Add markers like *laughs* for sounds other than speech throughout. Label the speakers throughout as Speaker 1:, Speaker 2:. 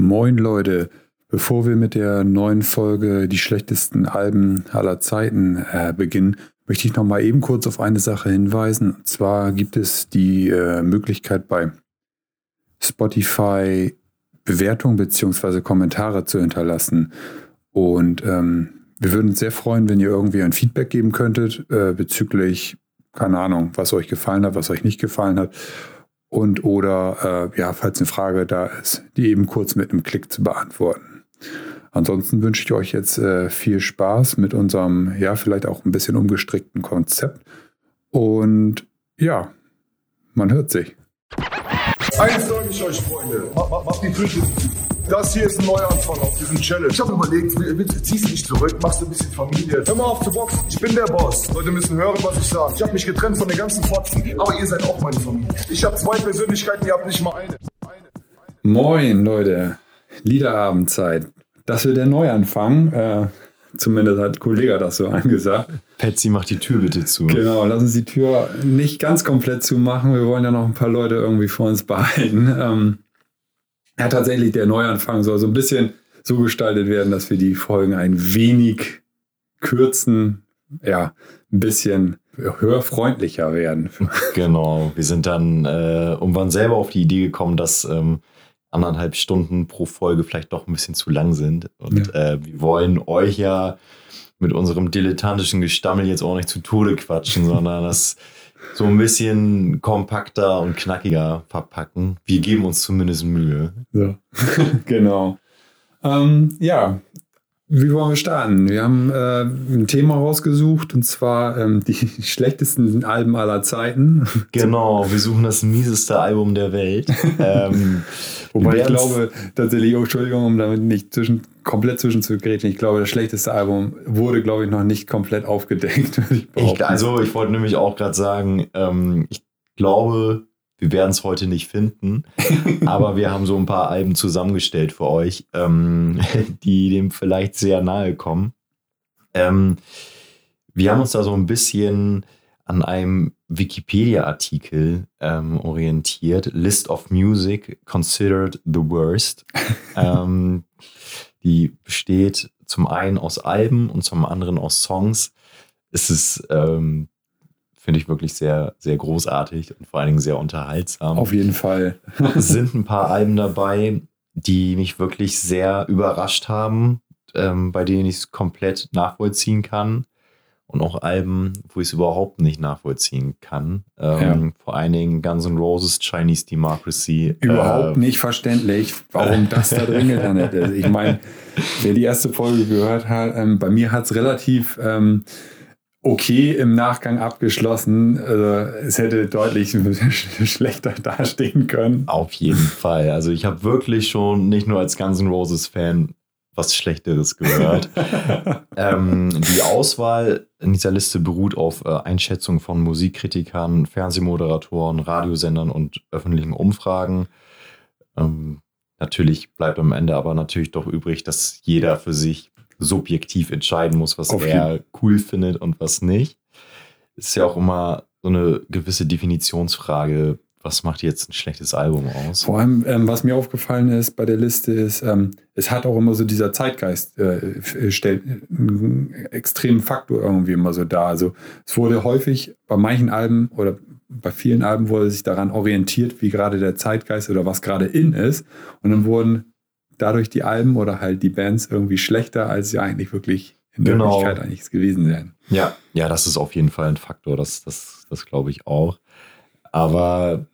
Speaker 1: Moin Leute, bevor wir mit der neuen Folge die schlechtesten Alben aller Zeiten äh, beginnen, möchte ich noch mal eben kurz auf eine Sache hinweisen. Und zwar gibt es die äh, Möglichkeit bei Spotify Bewertungen bzw. Kommentare zu hinterlassen. Und ähm, wir würden uns sehr freuen, wenn ihr irgendwie ein Feedback geben könntet äh, bezüglich, keine Ahnung, was euch gefallen hat, was euch nicht gefallen hat. Und oder, äh, ja, falls eine Frage da ist, die eben kurz mit einem Klick zu beantworten. Ansonsten wünsche ich euch jetzt äh, viel Spaß mit unserem, ja, vielleicht auch ein bisschen umgestrickten Konzept. Und ja, man hört sich.
Speaker 2: Eins sage ich euch, Freunde. Mach, mach, mach die Fische. Das hier ist ein Neuanfang auf diesem Challenge. Ich habe überlegt, bitte ziehst du dich zurück, machst du ein bisschen Familie. Hör mal auf zu boxen. Ich bin der Boss. Leute müssen hören, was ich sage. Ich habe mich getrennt von den ganzen Fotzen. Aber ihr seid auch meine Familie. Ich habe zwei Persönlichkeiten, ihr habt nicht mal eine.
Speaker 1: Moin, Leute. Liederabendzeit. Das wird der Neuanfang. Äh, zumindest hat Kollege das so angesagt.
Speaker 3: Patsy, mach die Tür bitte zu.
Speaker 1: Genau, lass uns die Tür nicht ganz komplett zumachen. Wir wollen ja noch ein paar Leute irgendwie vor uns behalten. Ähm, ja, tatsächlich, der Neuanfang soll so ein bisschen so gestaltet werden, dass wir die Folgen ein wenig kürzen, ja, ein bisschen hörfreundlicher werden. *laughs*
Speaker 3: Genau, wir sind dann äh, irgendwann selber auf die Idee gekommen, dass ähm, anderthalb Stunden pro Folge vielleicht doch ein bisschen zu lang sind. Und ja. äh, wir wollen euch ja mit unserem dilettantischen Gestammel jetzt auch nicht zu Tode quatschen, sondern das so ein bisschen kompakter und knackiger verpacken. Wir geben uns zumindest Mühe.
Speaker 1: So. *laughs* genau. Ähm, ja, wie wollen wir starten? Wir haben äh, ein Thema rausgesucht und zwar ähm, die *laughs* schlechtesten Alben aller Zeiten.
Speaker 3: Genau, wir suchen das mieseste Album der Welt. *laughs* ähm,
Speaker 1: Wobei ich glaube tatsächlich, oh, Entschuldigung, um damit nicht zwischen, komplett zwischenzugrätschen, ich glaube, das schlechteste Album wurde, glaube ich, noch nicht komplett aufgedeckt. *laughs*
Speaker 3: Ich ich, also ich wollte nämlich auch gerade sagen, ähm, ich glaube, wir werden es heute nicht finden, *laughs* aber wir haben so ein paar Alben zusammengestellt für euch, ähm, *laughs* die dem vielleicht sehr nahe kommen. Ähm, wir haben uns da so ein bisschen an einem Wikipedia-Artikel ähm, orientiert. List of Music Considered the Worst. ähm, die besteht zum einen aus Alben und zum anderen aus Songs. Es ist ähm, finde ich wirklich sehr, sehr großartig und vor allen Dingen sehr unterhaltsam.
Speaker 1: Auf jeden Fall.
Speaker 3: es *laughs* sind ein paar Alben dabei, die mich wirklich sehr überrascht haben, ähm, bei denen ich es komplett nachvollziehen kann. Und auch Alben, wo ich es überhaupt nicht nachvollziehen kann. Ähm, ja. Vor allen Dingen Guns N' Roses, Chinese Democracy.
Speaker 1: Überhaupt äh, nicht verständlich, warum das da drin gelandet *laughs* ist. Ich meine, wer die erste Folge gehört hat, ähm, bei mir hat es relativ ähm, okay im Nachgang abgeschlossen. Also es hätte deutlich *laughs* schlechter dastehen können.
Speaker 3: Auf jeden Fall. Also ich habe wirklich schon nicht nur als Guns N' Roses Fan was Schlechteres gehört. *laughs* ähm, die Auswahl in dieser Liste beruht auf äh, Einschätzungen von Musikkritikern, Fernsehmoderatoren, Radiosendern und öffentlichen Umfragen. Ähm, natürlich bleibt am Ende aber natürlich doch übrig, dass jeder für sich subjektiv entscheiden muss, was Auf er cool findet und was nicht. Ist ja auch immer so eine gewisse Definitionsfrage, was macht jetzt ein schlechtes Album aus?
Speaker 1: Vor allem, ähm, was mir aufgefallen ist bei der Liste, ist, ähm, es hat auch immer so dieser Zeitgeist, äh, stellt einen extremen Faktor irgendwie immer so da. Also es wurde häufig bei manchen Alben oder bei vielen Alben wurde sich daran orientiert, wie gerade der Zeitgeist oder was gerade in ist. Und dann wurden dadurch die Alben oder halt die Bands irgendwie schlechter, als sie eigentlich wirklich in genau. Wirklichkeit eigentlich gewesen wären.
Speaker 3: Ja, ja, das ist auf jeden Fall ein Faktor, das, das, das glaube ich auch. Aber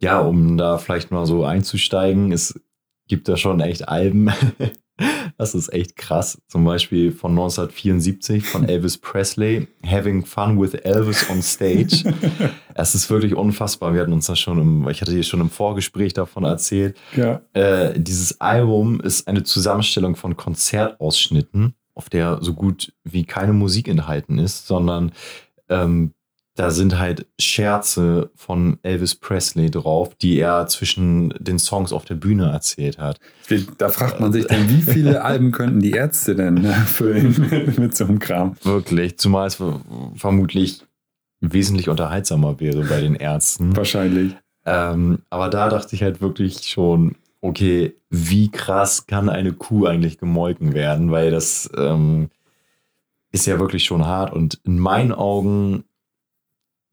Speaker 3: ja, um da vielleicht mal so einzusteigen, es gibt da schon echt Alben, *laughs* Das ist echt krass. Zum Beispiel von 1974 von *laughs* Elvis Presley, Having Fun with Elvis on Stage. *laughs* es ist wirklich unfassbar. Wir hatten uns das schon im, ich hatte dir schon im Vorgespräch davon erzählt. Ja. Äh, dieses Album ist eine Zusammenstellung von Konzertausschnitten, auf der so gut wie keine Musik enthalten ist, sondern ähm, da sind halt Scherze von Elvis Presley drauf, die er zwischen den Songs auf der Bühne erzählt hat.
Speaker 1: Da fragt man sich dann, wie viele *laughs* Alben könnten die Ärzte denn ne, füllen *laughs* mit so einem Kram?
Speaker 3: Wirklich, zumal es vermutlich wesentlich unterhaltsamer wäre bei den Ärzten.
Speaker 1: Wahrscheinlich.
Speaker 3: Ähm, aber da dachte ich halt wirklich schon, okay, wie krass kann eine Kuh eigentlich gemolken werden, weil das ähm, ist ja wirklich schon hart und in meinen Augen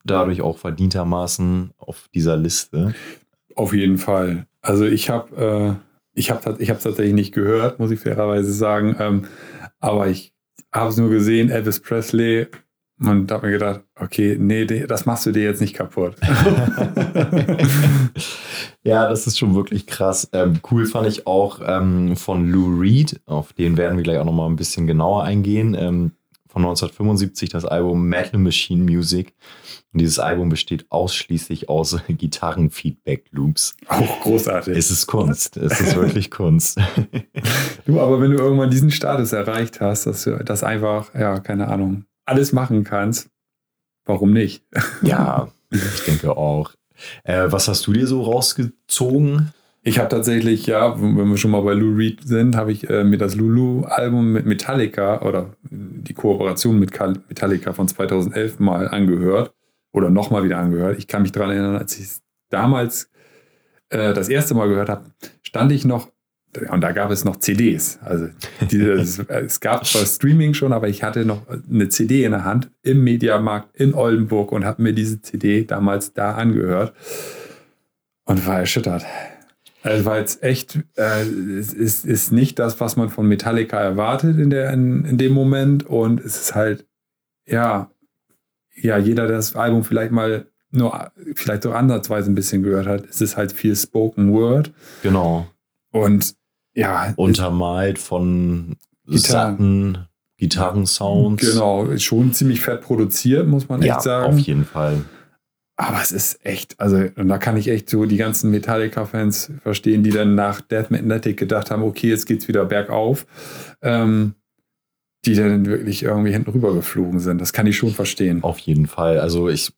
Speaker 3: dadurch auch verdientermaßen auf dieser Liste.
Speaker 1: Auf jeden Fall. Also ich habe äh, ich habe ich es tatsächlich nicht gehört, muss ich fairerweise sagen, ähm, aber ich habe es nur gesehen, Elvis Presley und habe mir gedacht, okay, nee, das machst du dir jetzt nicht kaputt. *laughs* *laughs*
Speaker 3: ja, das ist schon wirklich krass. Ähm, cool fand ich auch ähm, von Lou Reed, auf den werden wir gleich auch nochmal ein bisschen genauer eingehen. Ähm, von 1975 das Album Metal Machine Music. Und dieses Album besteht ausschließlich aus *laughs* Gitarrenfeedback-Loops.
Speaker 1: Auch großartig.
Speaker 3: Es ist Kunst. Es ist wirklich Kunst. *laughs*
Speaker 1: du, aber wenn du irgendwann diesen Status erreicht hast, dass du das einfach, ja, keine Ahnung, alles machen kannst, warum nicht?
Speaker 3: ja, ich denke auch. Äh, was hast du dir so rausgezogen?
Speaker 1: Ich habe tatsächlich, ja, wenn wir schon mal bei Lou Reed sind, habe ich äh, mir das Lulu-Album mit Metallica oder die Kooperation mit Metallica von 2011 mal angehört oder nochmal wieder angehört. Ich kann mich daran erinnern, als ich es damals äh, das erste Mal gehört habe, stand ich noch, und da gab es noch CDs. Also dieses, *laughs* es gab zwar Streaming schon, aber ich hatte noch eine CD in der Hand im Mediamarkt in Oldenburg und habe mir diese CD damals da angehört und war erschüttert. Also war jetzt echt, äh, es ist, ist nicht das, was man von Metallica erwartet in, der, in, in dem Moment. Und es ist halt, ja, ja, jeder, der das Album vielleicht mal nur, vielleicht so ansatzweise ein bisschen gehört hat, es ist halt viel Spoken Word.
Speaker 3: Genau.
Speaker 1: Und ja.
Speaker 3: Untermalt von Gitarren. satten Gitarrensounds.
Speaker 1: Genau, schon ziemlich fett produziert, muss man ja, echt sagen.
Speaker 3: Auf jeden Fall.
Speaker 1: Aber es ist echt, also, und da kann ich echt so die ganzen Metallica-Fans verstehen, die dann nach Death Magnetic gedacht haben, okay, jetzt geht's wieder bergauf, ähm, die dann wirklich irgendwie hinten rüber geflogen sind. Das kann ich schon verstehen.
Speaker 3: Auf jeden Fall. Also ich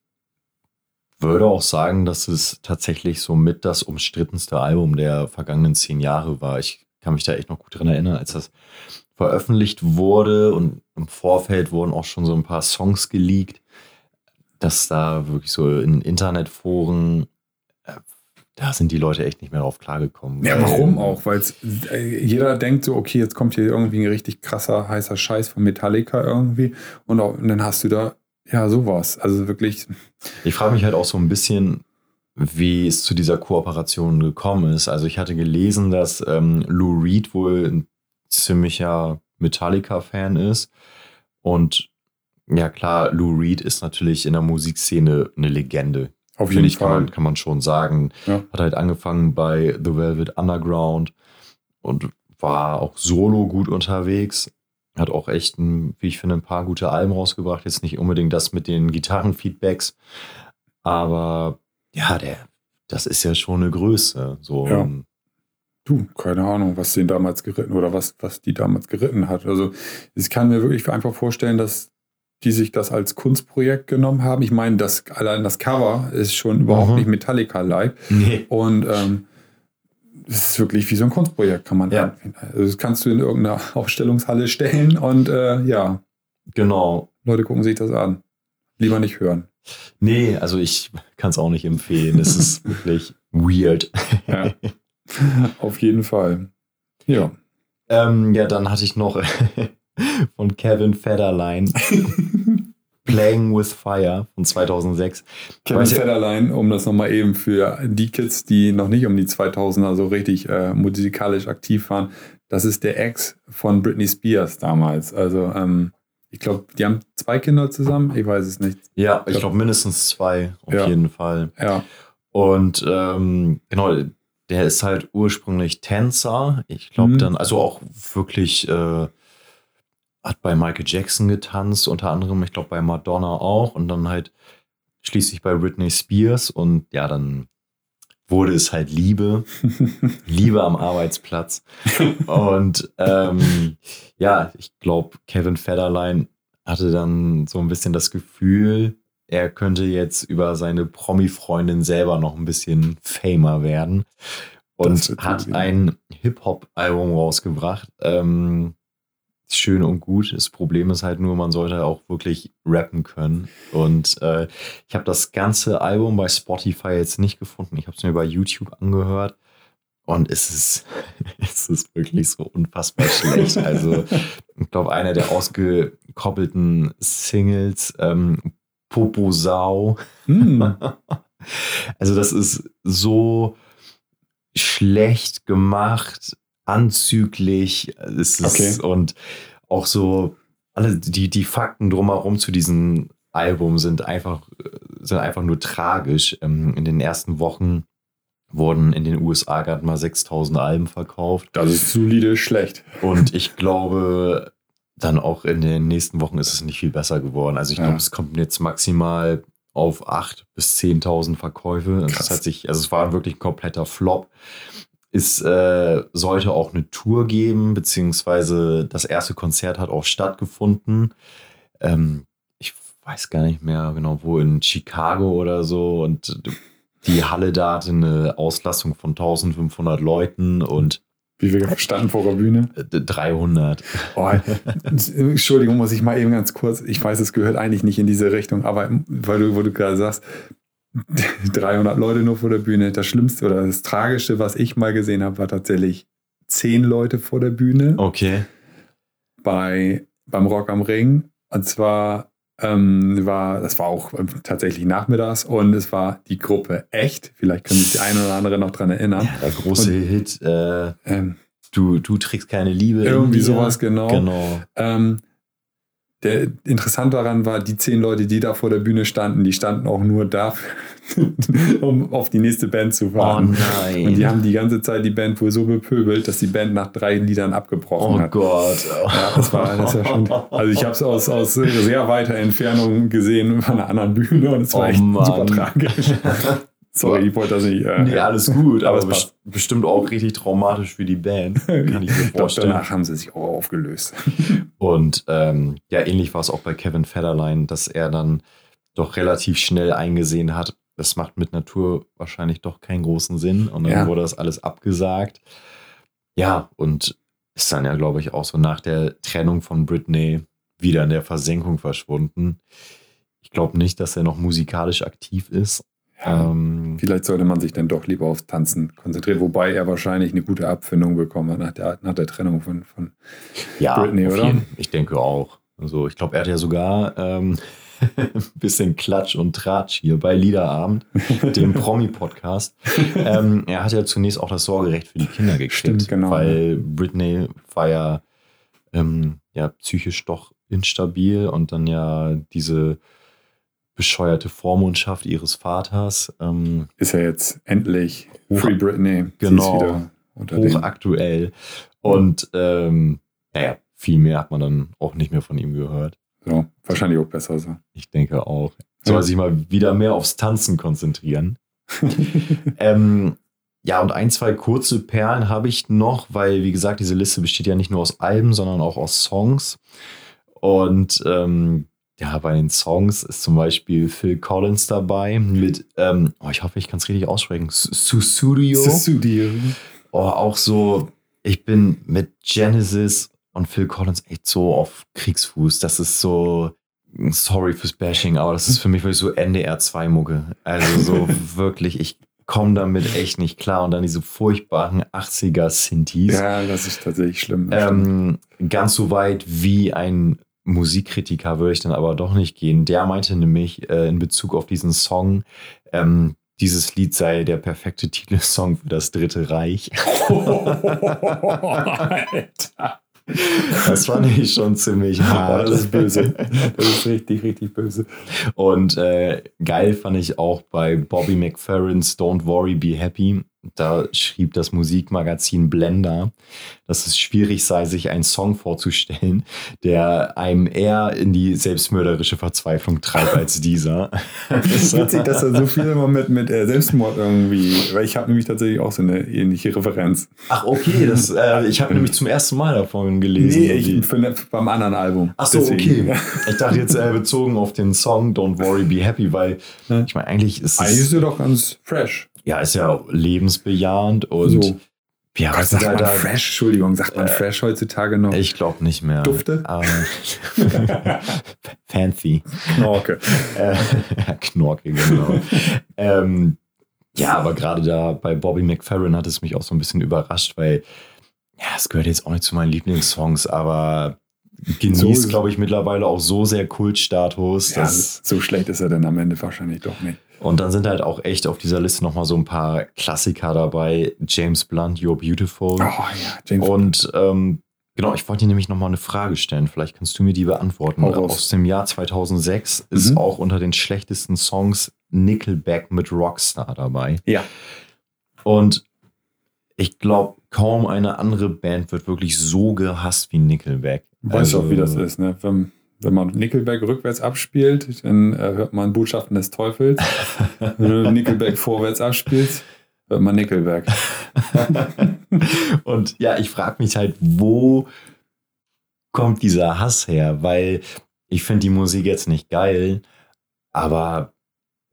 Speaker 3: würde auch sagen, dass es tatsächlich so mit das umstrittenste Album der vergangenen zehn Jahre war. Ich kann mich da echt noch gut dran erinnern, als das veröffentlicht wurde und im Vorfeld wurden auch schon so ein paar Songs geleakt dass da wirklich so in Internetforen, äh, da sind die Leute echt nicht mehr drauf klargekommen.
Speaker 1: Ja, warum auch? Weil äh, jeder denkt so, okay, jetzt kommt hier irgendwie ein richtig krasser, heißer Scheiß von Metallica irgendwie und, auch, und dann hast du da ja sowas. Also wirklich.
Speaker 3: Ich frage mich halt auch so ein bisschen, wie es zu dieser Kooperation gekommen ist. Also ich hatte gelesen, dass ähm, Lou Reed wohl ein ziemlicher Metallica-Fan ist und ja, klar, Lou Reed ist natürlich in der Musikszene eine Legende.
Speaker 1: Auf jeden
Speaker 3: Fall. Kann man, kann man schon sagen. Ja. Hat halt angefangen bei The Velvet Underground und war auch solo gut unterwegs. Hat auch echt, ein, wie ich finde, ein paar gute Alben rausgebracht. Jetzt nicht unbedingt das mit den Gitarrenfeedbacks, aber ja, der, das ist ja schon eine Größe. So. Ja.
Speaker 1: Du, keine Ahnung, was den damals geritten oder was, was die damals geritten hat. Also ich kann mir wirklich einfach vorstellen, dass die sich das als Kunstprojekt genommen haben. Ich meine, das, allein das Cover ist schon überhaupt mhm. nicht Metallica-like. Nee. Und ähm, es ist wirklich wie so ein Kunstprojekt, kann man ja. Also das kannst du in irgendeiner *laughs* Ausstellungshalle stellen und äh, ja.
Speaker 3: Genau.
Speaker 1: Leute gucken sich das an. Lieber nicht hören.
Speaker 3: Nee, also ich kann es auch nicht empfehlen. Es ist *laughs* wirklich weird.
Speaker 1: Ja. *laughs* Auf jeden Fall. Ja.
Speaker 3: Ähm, ja, dann hatte ich noch von Kevin Federline. Playing with Fire von 2006.
Speaker 1: Kevin Federline, um das nochmal eben für die Kids, die noch nicht um die 2000er so richtig äh, musikalisch aktiv waren, das ist der Ex von Britney Spears damals. Also ähm, ich glaube, die haben zwei Kinder zusammen, ich weiß es nicht.
Speaker 3: Ja, ich glaube glaub, mindestens zwei, auf ja. jeden Fall.
Speaker 1: Ja.
Speaker 3: Und ähm, genau, der ist halt ursprünglich Tänzer. Ich glaube mhm. dann, also auch wirklich äh, hat bei Michael Jackson getanzt, unter anderem, ich glaube, bei Madonna auch und dann halt schließlich bei Britney Spears und ja, dann wurde es halt Liebe, *laughs* Liebe am Arbeitsplatz. Und ähm, ja, ich glaube, Kevin Federline hatte dann so ein bisschen das Gefühl, er könnte jetzt über seine Promi-Freundin selber noch ein bisschen famer werden und hat ein Hip-Hop-Album rausgebracht. Ähm, schön und gut. Das Problem ist halt nur, man sollte auch wirklich rappen können. Und äh, ich habe das ganze Album bei Spotify jetzt nicht gefunden. Ich habe es mir bei YouTube angehört. Und es ist, *laughs* es ist wirklich so unfassbar schlecht. Also, ich glaube, einer der ausgekoppelten Singles, ähm, Poposau.
Speaker 1: Hm. *laughs*
Speaker 3: Also, das ist so schlecht gemacht, anzüglich. Es ist,
Speaker 1: Okay.
Speaker 3: Und auch so, alle die, die Fakten drumherum zu diesem Album sind einfach, sind einfach nur tragisch. Ähm, In den ersten Wochen wurden in den USA gerade mal 6000 Alben verkauft.
Speaker 1: Das ist solide schlecht.
Speaker 3: Und *laughs* ich glaube, dann auch in den nächsten Wochen ist es nicht viel besser geworden. Also ich
Speaker 1: Ja.
Speaker 3: glaube, es kommt jetzt maximal auf 8.000 bis 10.000 Verkäufe. Es hat sich, also es war wirklich ein kompletter Flop. Es äh, sollte auch eine Tour geben, beziehungsweise das erste Konzert hat auch stattgefunden. Ähm, ich weiß gar nicht mehr genau wo, in Chicago oder so. Und die Halle da hatte eine Auslastung von 1500 Leuten und
Speaker 1: Wie wir standen vor der Bühne.
Speaker 3: äh, 300.
Speaker 1: Oh, Entschuldigung, muss ich mal eben ganz kurz. Ich weiß, es gehört eigentlich nicht in diese Richtung, aber weil du, wo du gerade sagst, *laughs* 300 Leute nur vor der Bühne. Das Schlimmste oder das Tragischste, was ich mal gesehen habe, war tatsächlich 10 Leute vor der Bühne
Speaker 3: Okay.
Speaker 1: bei, beim Rock am Ring. Und zwar ähm, war, das war auch ähm, tatsächlich nachmittags und es war die Gruppe echt. Vielleicht können sich die eine oder andere noch dran erinnern.
Speaker 3: Der große Hit, äh,
Speaker 1: Ähm,
Speaker 3: du, du trägst keine Liebe.
Speaker 1: irgendwie sowas, genau.
Speaker 3: Genau.
Speaker 1: Ähm, der interessant daran war, die zehn Leute, die da vor der Bühne standen, die standen auch nur dafür, *laughs* um auf die nächste Band zu
Speaker 3: Oh
Speaker 1: warten.
Speaker 3: nein.
Speaker 1: Und die haben die ganze Zeit die Band wohl so bepöbelt, dass die Band nach drei Liedern abgebrochen
Speaker 3: oh
Speaker 1: hat.
Speaker 3: Gott.
Speaker 1: Ja, das war, das war schon. Also ich habe es aus, aus sehr weiter Entfernung gesehen bei einer anderen Bühne und es war
Speaker 3: Oh
Speaker 1: echt
Speaker 3: Mann.
Speaker 1: super tragisch. *laughs* Sorry, ich wollte das nicht. Äh,
Speaker 3: Nee, alles gut, aber
Speaker 1: es
Speaker 3: bes-
Speaker 1: passt.
Speaker 3: bestimmt auch richtig traumatisch für die Band. *laughs* Kann ich mir vorstellen.
Speaker 1: danach haben sie sich auch aufgelöst. *laughs*
Speaker 3: Und ähm, ja, ähnlich war es auch bei Kevin Federline, dass er dann doch relativ schnell eingesehen hat, das macht mit Natur wahrscheinlich doch keinen großen Sinn. Und dann
Speaker 1: Ja.
Speaker 3: wurde das alles abgesagt. Ja, und ist dann ja, glaube ich, auch so nach der Trennung von Britney wieder in der Versenkung verschwunden. Ich glaube nicht, dass er noch musikalisch aktiv ist. Ähm,
Speaker 1: Vielleicht sollte man sich dann doch lieber aufs Tanzen konzentrieren, wobei er wahrscheinlich eine gute Abfindung bekommen hat nach der, nach der Trennung von, von
Speaker 3: Ja,
Speaker 1: Britney, oder?
Speaker 3: jeden- ich denke auch. Also ich glaube, er hat ja sogar ähm, ein *laughs* bisschen Klatsch und Tratsch hier bei Liederabend, dem *laughs* Promi-Podcast. ähm, er hat ja zunächst auch das Sorgerecht für die Kinder gekriegt,
Speaker 1: Stimmt, genau.
Speaker 3: weil Britney war ja, ähm, ja psychisch doch instabil und dann ja diese bescheuerte Vormundschaft ihres Vaters. Ähm,
Speaker 1: ist er jetzt endlich Free Britney.
Speaker 3: Genau. hochaktuell. Und ähm, naja, viel mehr hat man dann auch nicht mehr von ihm gehört.
Speaker 1: so, wahrscheinlich auch besser so.
Speaker 3: Ich denke auch. Soll
Speaker 1: Ja.
Speaker 3: sich mal wieder mehr aufs Tanzen konzentrieren. *laughs* ähm, ja, und ein, zwei kurze Perlen habe ich noch, weil, wie gesagt, diese Liste besteht ja nicht nur aus Alben, sondern auch aus Songs. Und ähm, ja, bei den Songs ist zum Beispiel Phil Collins dabei mit, ähm, oh, ich hoffe, ich kann es richtig aussprechen, Susudio.
Speaker 1: Studio.
Speaker 3: Oh, auch so, ich bin mit Genesis und Phil Collins echt so auf Kriegsfuß. Das ist so, sorry fürs Bashing, aber das ist für mich wirklich so NDR 2 Mucke. Also so *laughs* wirklich, ich komme damit echt nicht klar. Und dann diese furchtbaren 80er Synthes.
Speaker 1: Ja, das ist tatsächlich schlimm.
Speaker 3: Ähm, ganz so weit wie ein Musikkritiker würde ich dann aber doch nicht gehen. Der meinte nämlich äh, in Bezug auf diesen Song, ähm, dieses Lied sei der perfekte Titelsong für das Dritte Reich.
Speaker 1: Alter. *laughs* *laughs*
Speaker 3: Das fand ich schon ziemlich hart.
Speaker 1: das ist böse. Das ist richtig, richtig böse.
Speaker 3: Und äh, geil fand ich auch bei Bobby McFerrin's Don't Worry, Be Happy. Da schrieb das Musikmagazin Blender, dass es schwierig sei, sich einen Song vorzustellen, der einem eher in die selbstmörderische Verzweiflung treibt als *laughs* dieser.
Speaker 1: Witzig, dass da so viel immer mit, mit äh, Selbstmord irgendwie, weil ich habe nämlich tatsächlich auch so eine ähnliche Referenz.
Speaker 3: Ach, okay, das, *laughs* äh, ich habe nämlich zum ersten Mal davon gelesen.
Speaker 1: Nee, ich, für, beim anderen Album.
Speaker 3: Ach so,
Speaker 1: Deswegen.
Speaker 3: okay. *laughs* Ich dachte jetzt äh, bezogen auf den Song Don't Worry, Be Happy, weil ich meine, eigentlich ist
Speaker 1: Eigentlich
Speaker 3: es
Speaker 1: ist er doch ganz fresh.
Speaker 3: Ja, ist ja lebensbejahend und
Speaker 1: So.
Speaker 3: ja,
Speaker 1: Gott, sagt man
Speaker 3: da,
Speaker 1: fresh? Entschuldigung, sagt man
Speaker 3: Äh,
Speaker 1: fresh heutzutage noch?
Speaker 3: Ich glaube nicht mehr.
Speaker 1: Dufte?
Speaker 3: Aber *laughs* Fancy.
Speaker 1: Knorke.
Speaker 3: Äh, *laughs* Knorke, genau. ähm, Ja, aber gerade da bei Bobby McFerrin hat es mich auch so ein bisschen überrascht, weil ja, es gehört jetzt auch nicht zu meinen Lieblingssongs, aber genießt,
Speaker 1: So-
Speaker 3: glaube ich, mittlerweile auch so sehr Kultstatus.
Speaker 1: Ja,
Speaker 3: dass,
Speaker 1: so schlecht ist er dann am Ende wahrscheinlich doch nicht.
Speaker 3: Und dann sind halt auch echt auf dieser Liste nochmal so ein paar Klassiker dabei. James Blunt, You're Beautiful.
Speaker 1: Oh ja, James
Speaker 3: Und ähm, genau, ich wollte dir nämlich nochmal eine Frage stellen. Vielleicht kannst du mir die beantworten.
Speaker 1: Raus.
Speaker 3: Aus dem Jahr 2006 ist
Speaker 1: Mhm.
Speaker 3: auch unter den schlechtesten Songs Nickelback mit Rockstar dabei.
Speaker 1: Ja.
Speaker 3: Und ich glaube, kaum eine andere Band wird wirklich so gehasst wie Nickelback.
Speaker 1: Weißt du
Speaker 3: Also,
Speaker 1: auch, wie das ist, ne? Wenn, wenn man Nickelback rückwärts abspielt, dann äh, hört man Botschaften des Teufels. *laughs* wenn du Nickelback vorwärts abspielst, hört man Nickelback. *laughs*
Speaker 3: Und ja, ich frage mich halt, wo kommt dieser Hass her? Weil ich finde die Musik jetzt nicht geil, aber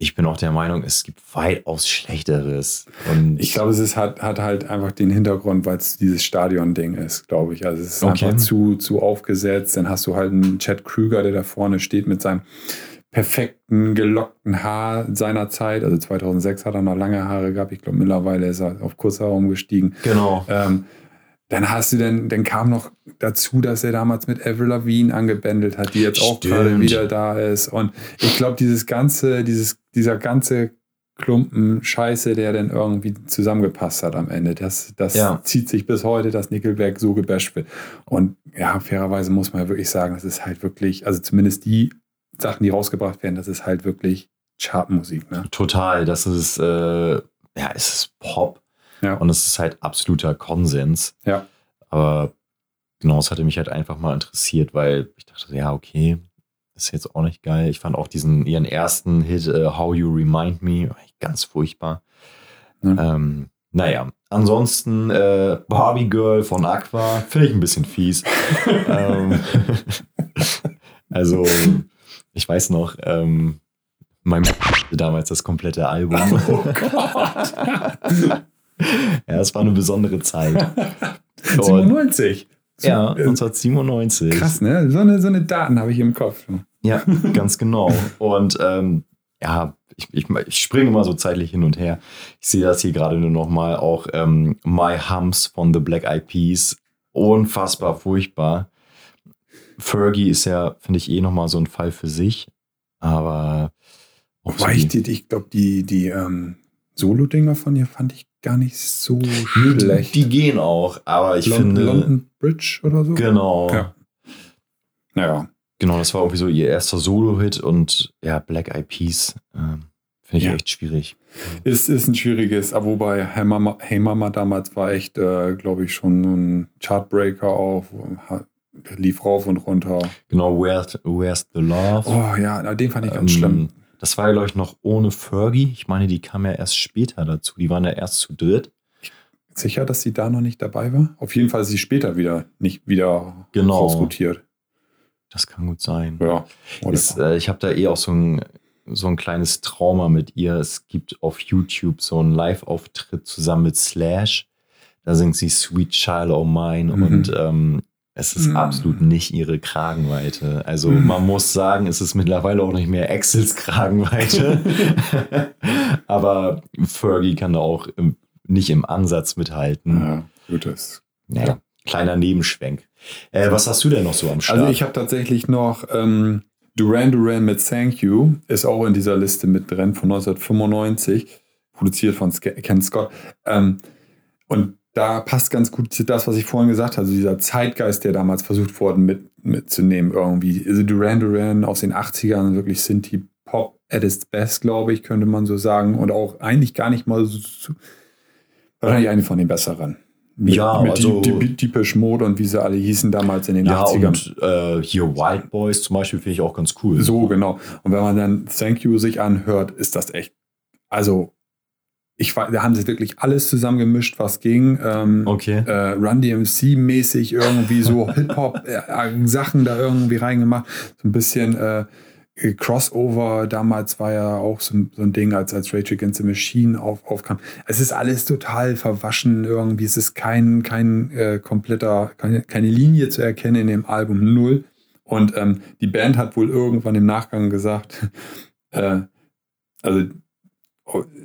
Speaker 3: ich bin auch der Meinung, es gibt weitaus Schlechteres. Und
Speaker 1: Ich glaube, es ist, hat, hat halt einfach den Hintergrund, weil es dieses Stadion-Ding ist, glaube ich. Also es ist
Speaker 3: Okay.
Speaker 1: einfach zu, zu aufgesetzt. Dann hast du halt einen Chad Krüger, der da vorne steht mit seinem perfekten, gelockten Haar seiner Zeit. Also 2006 hat er noch lange Haare gehabt. Ich glaube, mittlerweile ist er auf Kurzhaar umgestiegen.
Speaker 3: genau.
Speaker 1: Ähm, dann hast du dann, dann kam noch dazu, dass er damals mit Avril Lavigne angebändelt hat, die jetzt auch
Speaker 3: Stimmt.
Speaker 1: gerade wieder da ist. Und ich glaube, dieses ganze, dieses, dieser ganze Klumpen Scheiße, der dann irgendwie zusammengepasst hat am Ende, das, das
Speaker 3: Ja.
Speaker 1: zieht sich bis heute, dass Nickelback so gebasht wird. Und ja, fairerweise muss man ja wirklich sagen, das ist halt wirklich, also zumindest die Sachen, die rausgebracht werden, das ist halt wirklich Chartmusik. Ne?
Speaker 3: Total. Das ist, äh, ja, es ist Pop.
Speaker 1: Ja.
Speaker 3: Und es ist halt absoluter Konsens.
Speaker 1: Ja.
Speaker 3: Aber genau, es hatte mich halt einfach mal interessiert, weil ich dachte, ja, okay, ist jetzt auch nicht geil. Ich fand auch diesen, ihren ersten Hit, äh, How You Remind Me, ganz furchtbar.
Speaker 1: Ja.
Speaker 3: Ähm, naja, ansonsten äh, Barbie Girl von Aqua, finde ich ein bisschen fies. *laughs* ähm, *laughs* also, ich weiß noch, ähm, mein damals das komplette Album.
Speaker 1: Oh Gott! *laughs* *laughs*
Speaker 3: ja, es war eine besondere Zeit. *laughs* Und,
Speaker 1: 97.
Speaker 3: ja,
Speaker 1: Äh,
Speaker 3: 1997.
Speaker 1: Krass, ne? So eine, so eine Daten habe ich im Kopf.
Speaker 3: Ja, *laughs* ganz genau. Und ähm, ja, ich, ich, ich springe mal so zeitlich hin und her. Ich sehe das hier gerade nur noch mal auch ähm, My Humps von The Black Eyed Peas. Unfassbar furchtbar. Fergie ist ja, finde ich, eh noch mal so ein Fall für sich. Aber auch so
Speaker 1: Wobei ich, ich glaube, die, die ähm, Solo-Dinger von ihr fand ich gar nicht so
Speaker 3: die,
Speaker 1: schlecht.
Speaker 3: die gehen auch. Aber ich
Speaker 1: Lon-
Speaker 3: finde,
Speaker 1: London Bridge oder so?
Speaker 3: genau.
Speaker 1: Ja. Naja.
Speaker 3: Genau, das war irgendwie so ihr erster Solo-Hit und ja, Black Eyed Peas ähm, finde ich
Speaker 1: Ja.
Speaker 3: echt schwierig.
Speaker 1: Ist, ist ein schwieriges, aber wobei Hey Mama, hey Mama damals war echt, äh, glaube ich, schon ein Chartbreaker auch. Hat- Lief rauf und runter.
Speaker 3: Genau, Where's, Where's the Love?
Speaker 1: Oh ja, den fand ich ganz
Speaker 3: Ähm,
Speaker 1: schlimm.
Speaker 3: Das war ja, glaube ich, noch ohne Fergie. Ich meine, die kam ja erst später dazu. Die waren ja erst zu dritt.
Speaker 1: Sicher, dass sie da noch nicht dabei war? Auf jeden Fall ist sie später wieder nicht wieder
Speaker 3: Genau.
Speaker 1: rausrotiert.
Speaker 3: Das kann gut sein.
Speaker 1: Ja.
Speaker 3: Ist, äh, ich habe da eh auch so ein, so ein kleines Trauma mit ihr. Es gibt auf YouTube so einen Live-Auftritt zusammen mit Slash. Da singt sie Sweet Child O' Mine
Speaker 1: Mhm.
Speaker 3: und ähm, es ist
Speaker 1: Mhm.
Speaker 3: absolut nicht ihre Kragenweite. Also
Speaker 1: Mhm.
Speaker 3: man muss sagen, es ist mittlerweile auch nicht mehr Axels Kragenweite. *laughs* Aber Fergie kann da auch im, nicht im Ansatz mithalten.
Speaker 1: ja, gut, das
Speaker 3: Naja, kleiner Nebenschwenk. Äh, was hast du denn noch so am Start?
Speaker 1: Also ich habe tatsächlich noch ähm, Duran Duran mit Thank You, ist auch in dieser Liste mit drin von 1995, produziert von Ken Scott. Ähm, und da passt ganz gut zu das, was ich vorhin gesagt habe, also dieser Zeitgeist, der damals versucht worden mit, mitzunehmen irgendwie. Also Duran Duran aus den 80ern, wirklich Sinti Pop at its best, glaube ich, könnte man so sagen. Und auch eigentlich gar nicht mal so, wahrscheinlich eine von den besseren. Mit,
Speaker 3: Ja,
Speaker 1: mit
Speaker 3: also-
Speaker 1: die, die, Deepish Mode und wie sie alle hießen damals in den
Speaker 3: ja,
Speaker 1: 80ern.
Speaker 3: und äh, hier Wild Boys zum Beispiel finde ich auch ganz cool.
Speaker 1: So, genau. Und wenn man dann Thank You sich anhört, ist das echt. Also, ich war, da haben sie wirklich alles zusammengemischt, was ging. Ähm,
Speaker 3: Okay.
Speaker 1: äh, Run DMC-mäßig irgendwie so *laughs* Hip-Hop-Sachen da irgendwie reingemacht. So ein bisschen äh, Crossover. Damals war ja auch so, ein- so ein Ding, als, als Rage Against the Machine auf, aufkam. Es ist alles total verwaschen irgendwie. Es ist kein, kein äh, kompletter, keine, keine Linie zu erkennen in dem Album Null. Und ähm, die Band hat wohl irgendwann im Nachgang gesagt, *laughs* äh, also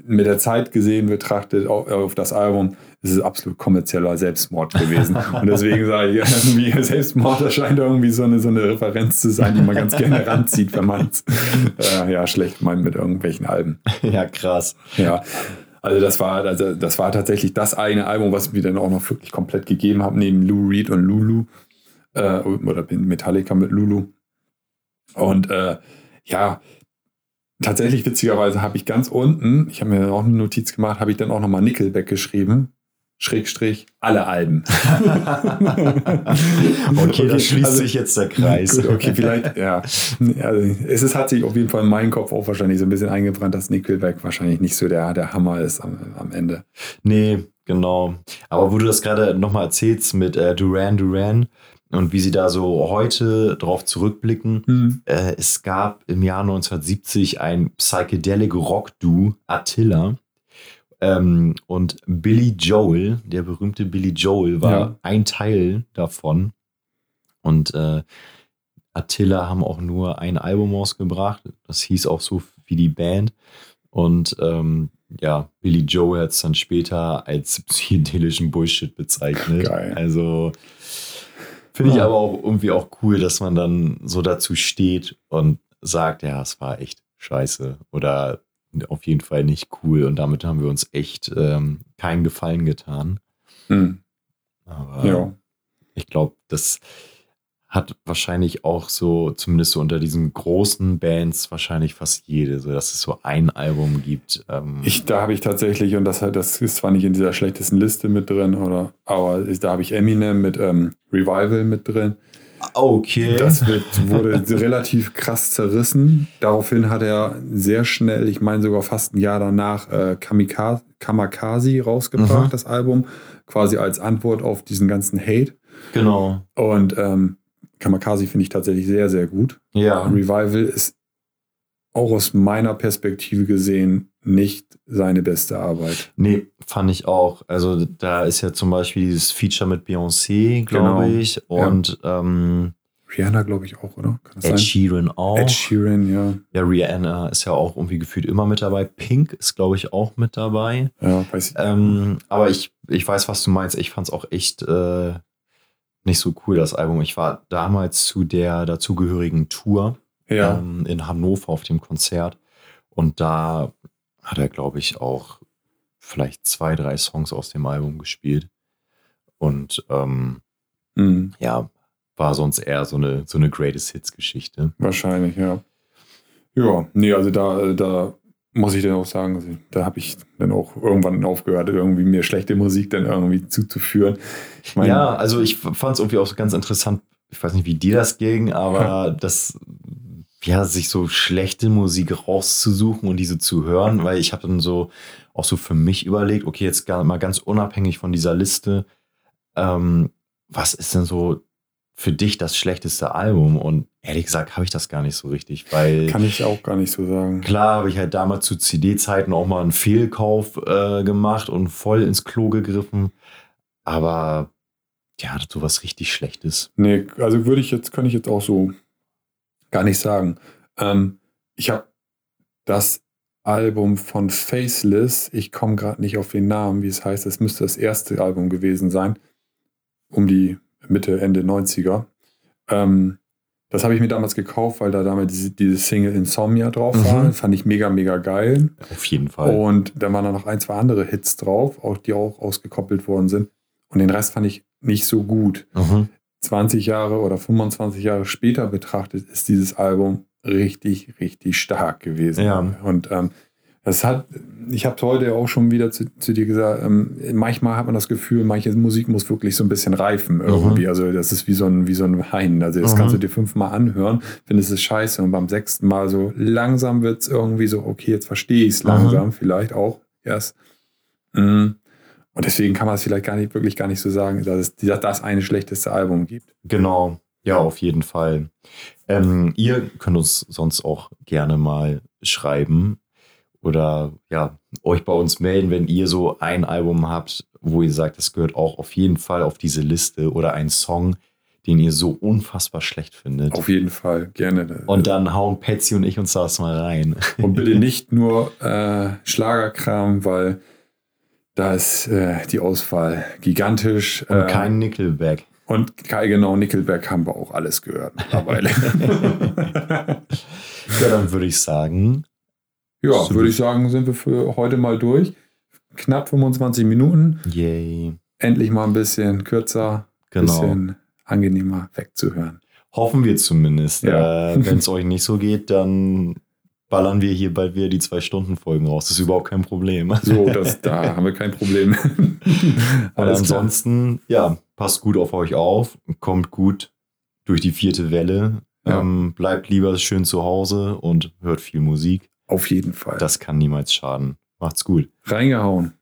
Speaker 1: mit der Zeit gesehen betrachtet auf, auf das Album, ist es absolut kommerzieller Selbstmord gewesen. *laughs* Und deswegen sage ich, irgendwie Selbstmord erscheint irgendwie so eine, so eine Referenz zu sein, die man ganz gerne ranzieht, wenn man es äh, ja, schlecht meint mit irgendwelchen Alben. *laughs*
Speaker 3: Ja, krass.
Speaker 1: Ja. Also das war, also das war tatsächlich das eine Album, was mir dann auch noch wirklich komplett gegeben hat, neben Lou Reed und Lulu. Äh, oder Metallica mit Lulu. Und äh, ja, tatsächlich witzigerweise habe ich ganz unten, ich habe mir auch eine Notiz gemacht, habe ich dann auch nochmal Nickelback geschrieben. Schrägstrich, alle Alben. *laughs*
Speaker 3: okay, da schließt also, sich jetzt der Kreis.
Speaker 1: Gut, okay, vielleicht, ja. Also, es ist, hat sich auf jeden Fall in meinen Kopf auch wahrscheinlich so ein bisschen eingebrannt, dass Nickelback wahrscheinlich nicht so der, der Hammer ist am, am Ende.
Speaker 3: Nee, genau. Aber wo du das gerade nochmal erzählst mit äh, Duran Duran, und wie sie da so heute drauf zurückblicken. Mhm. Äh, es gab im Jahr 1970 ein Psychedelic Rock-Duo, Attila. Ähm, und Billy Joel, der berühmte Billy Joel, war ja. ein Teil davon. Und äh, Attila haben auch nur ein Album ausgebracht. Das hieß auch so wie die Band. Und ähm, ja, Billy Joel hat es dann später als psychedelischen Bullshit bezeichnet. Geil. Also Finde ich aber auch irgendwie auch cool, dass man dann so dazu steht und sagt, ja, es war echt scheiße oder auf jeden Fall nicht cool und damit haben wir uns echt ähm, keinen Gefallen getan. Mhm. Aber ja. ich glaube, das hat wahrscheinlich auch so, zumindest so unter diesen großen Bands, wahrscheinlich fast jede, so dass es so ein Album gibt.
Speaker 1: Ähm ich, da habe ich tatsächlich, und das, das ist zwar nicht in dieser schlechtesten Liste mit drin, oder, aber da habe ich Eminem mit ähm, Revival mit drin.
Speaker 3: Okay.
Speaker 1: Das wird, wurde *laughs* relativ krass zerrissen. Daraufhin hat er sehr schnell, ich meine sogar fast ein Jahr danach, äh, Kamikaze, Kamakaze rausgebracht, mhm. das Album, quasi als Antwort auf diesen ganzen Hate.
Speaker 3: Genau.
Speaker 1: Und ähm, Kamakaze finde ich tatsächlich sehr, sehr gut.
Speaker 3: Ja.
Speaker 1: Revival ist auch aus meiner Perspektive gesehen nicht seine beste Arbeit.
Speaker 3: Nee, fand ich auch. Also da ist ja zum Beispiel dieses Feature mit Beyoncé, glaube genau. ich. Und ja. ähm,
Speaker 1: Rihanna, glaube ich, auch, oder?
Speaker 3: Ed sein? Sheeran auch.
Speaker 1: Ed Sheeran, ja.
Speaker 3: Ja, Rihanna ist ja auch irgendwie gefühlt immer mit dabei. Pink ist, glaube ich, auch mit dabei.
Speaker 1: Ja, weiß ich.
Speaker 3: Ähm, aber ich, ich weiß, was du meinst. Ich fand es auch echt äh, nicht so cool, das Album. Ich war damals zu der dazugehörigen Tour ja. ähm, in Hannover auf dem Konzert und da hat er, glaube ich, auch vielleicht zwei, drei Songs aus dem Album gespielt. Und ähm, mhm. ja, war sonst eher so eine, so eine Greatest Hits-Geschichte.
Speaker 1: Wahrscheinlich, ja. Ja, nee, also da, da muss ich dann auch sagen, also da habe ich dann auch irgendwann aufgehört, irgendwie mir schlechte Musik dann irgendwie zuzuführen.
Speaker 3: Ich mein, ja, also ich fand es irgendwie auch so ganz interessant. Ich weiß nicht, wie dir das ging, aber ja. *laughs* das, ja, sich so schlechte Musik rauszusuchen und diese zu hören, weil ich habe dann so auch so für mich überlegt, okay, jetzt mal ganz unabhängig von dieser Liste, ähm, was ist denn so für dich das schlechteste Album? Und ehrlich gesagt habe ich das gar nicht so richtig, weil.
Speaker 1: Kann ich auch gar nicht so sagen.
Speaker 3: Klar habe ich halt damals zu CD-Zeiten auch mal einen Fehlkauf äh, gemacht und voll ins Klo gegriffen. Aber ja, so was richtig Schlechtes.
Speaker 1: Nee, also würde ich jetzt, kann ich jetzt auch so gar nicht sagen. Ähm, ich habe das Album von Faceless, ich komme gerade nicht auf den Namen, wie es heißt, es müsste das erste Album gewesen sein, um die Mitte, Ende 90er. Ähm, das habe ich mir damals gekauft, weil da damals diese, diese Single Insomnia drauf mhm. war. Fand ich mega, mega geil.
Speaker 3: Auf jeden Fall.
Speaker 1: Und da waren da noch ein, zwei andere Hits drauf, auch, die auch ausgekoppelt worden sind. Und den Rest fand ich nicht so gut. Mhm. 20 Jahre oder 25 Jahre später betrachtet ist dieses Album richtig, richtig stark gewesen.
Speaker 3: Ja.
Speaker 1: Und ähm, das hat, ich habe heute auch schon wieder zu, zu dir gesagt, ähm, manchmal hat man das Gefühl, manche Musik muss wirklich so ein bisschen reifen irgendwie. Mhm. Also das ist wie so ein, wie so ein Wein. Also das mhm. kannst du dir fünfmal anhören, findest es scheiße und beim sechsten Mal so langsam wird es irgendwie so, okay, jetzt verstehe ich es langsam, mhm. vielleicht auch erst. Mhm. Und deswegen kann man es vielleicht gar nicht, wirklich gar nicht so sagen, dass es das eine schlechteste Album gibt.
Speaker 3: Genau, ja, auf jeden Fall. Ähm, ihr könnt uns sonst auch gerne mal schreiben, oder ja, euch bei uns melden, wenn ihr so ein Album habt, wo ihr sagt, das gehört auch auf jeden Fall auf diese Liste oder ein Song, den ihr so unfassbar schlecht findet.
Speaker 1: Auf jeden Fall, gerne.
Speaker 3: Und dann hauen Patsy und ich uns das mal rein. *laughs*
Speaker 1: Und bitte nicht nur äh, Schlagerkram, weil da ist äh, die Auswahl gigantisch.
Speaker 3: Und
Speaker 1: äh,
Speaker 3: kein Nickelback.
Speaker 1: Und Kai, genau, Nickelback haben wir auch alles gehört mittlerweile. *laughs*
Speaker 3: Ja, dann würde ich sagen,
Speaker 1: ja,
Speaker 3: Super.
Speaker 1: würde ich sagen, sind wir für heute mal durch. Knapp 25 Minuten.
Speaker 3: yay.
Speaker 1: Endlich mal ein bisschen kürzer, ein
Speaker 3: Genau.
Speaker 1: bisschen angenehmer wegzuhören.
Speaker 3: Hoffen wir zumindest.
Speaker 1: Ja.
Speaker 3: Äh, Wenn es *laughs* euch nicht so geht, dann ballern wir hier bald wieder die zwei Stunden Folgen raus. Das ist überhaupt kein Problem.
Speaker 1: So, *laughs* das, da haben wir kein Problem. *laughs* Klar.
Speaker 3: ansonsten, ja, passt gut auf euch auf, kommt gut durch die vierte Welle,
Speaker 1: Ja.
Speaker 3: ähm, bleibt lieber schön zu Hause und hört viel Musik.
Speaker 1: Auf jeden Fall.
Speaker 3: Das kann niemals schaden. Macht's gut.
Speaker 1: Reingehauen.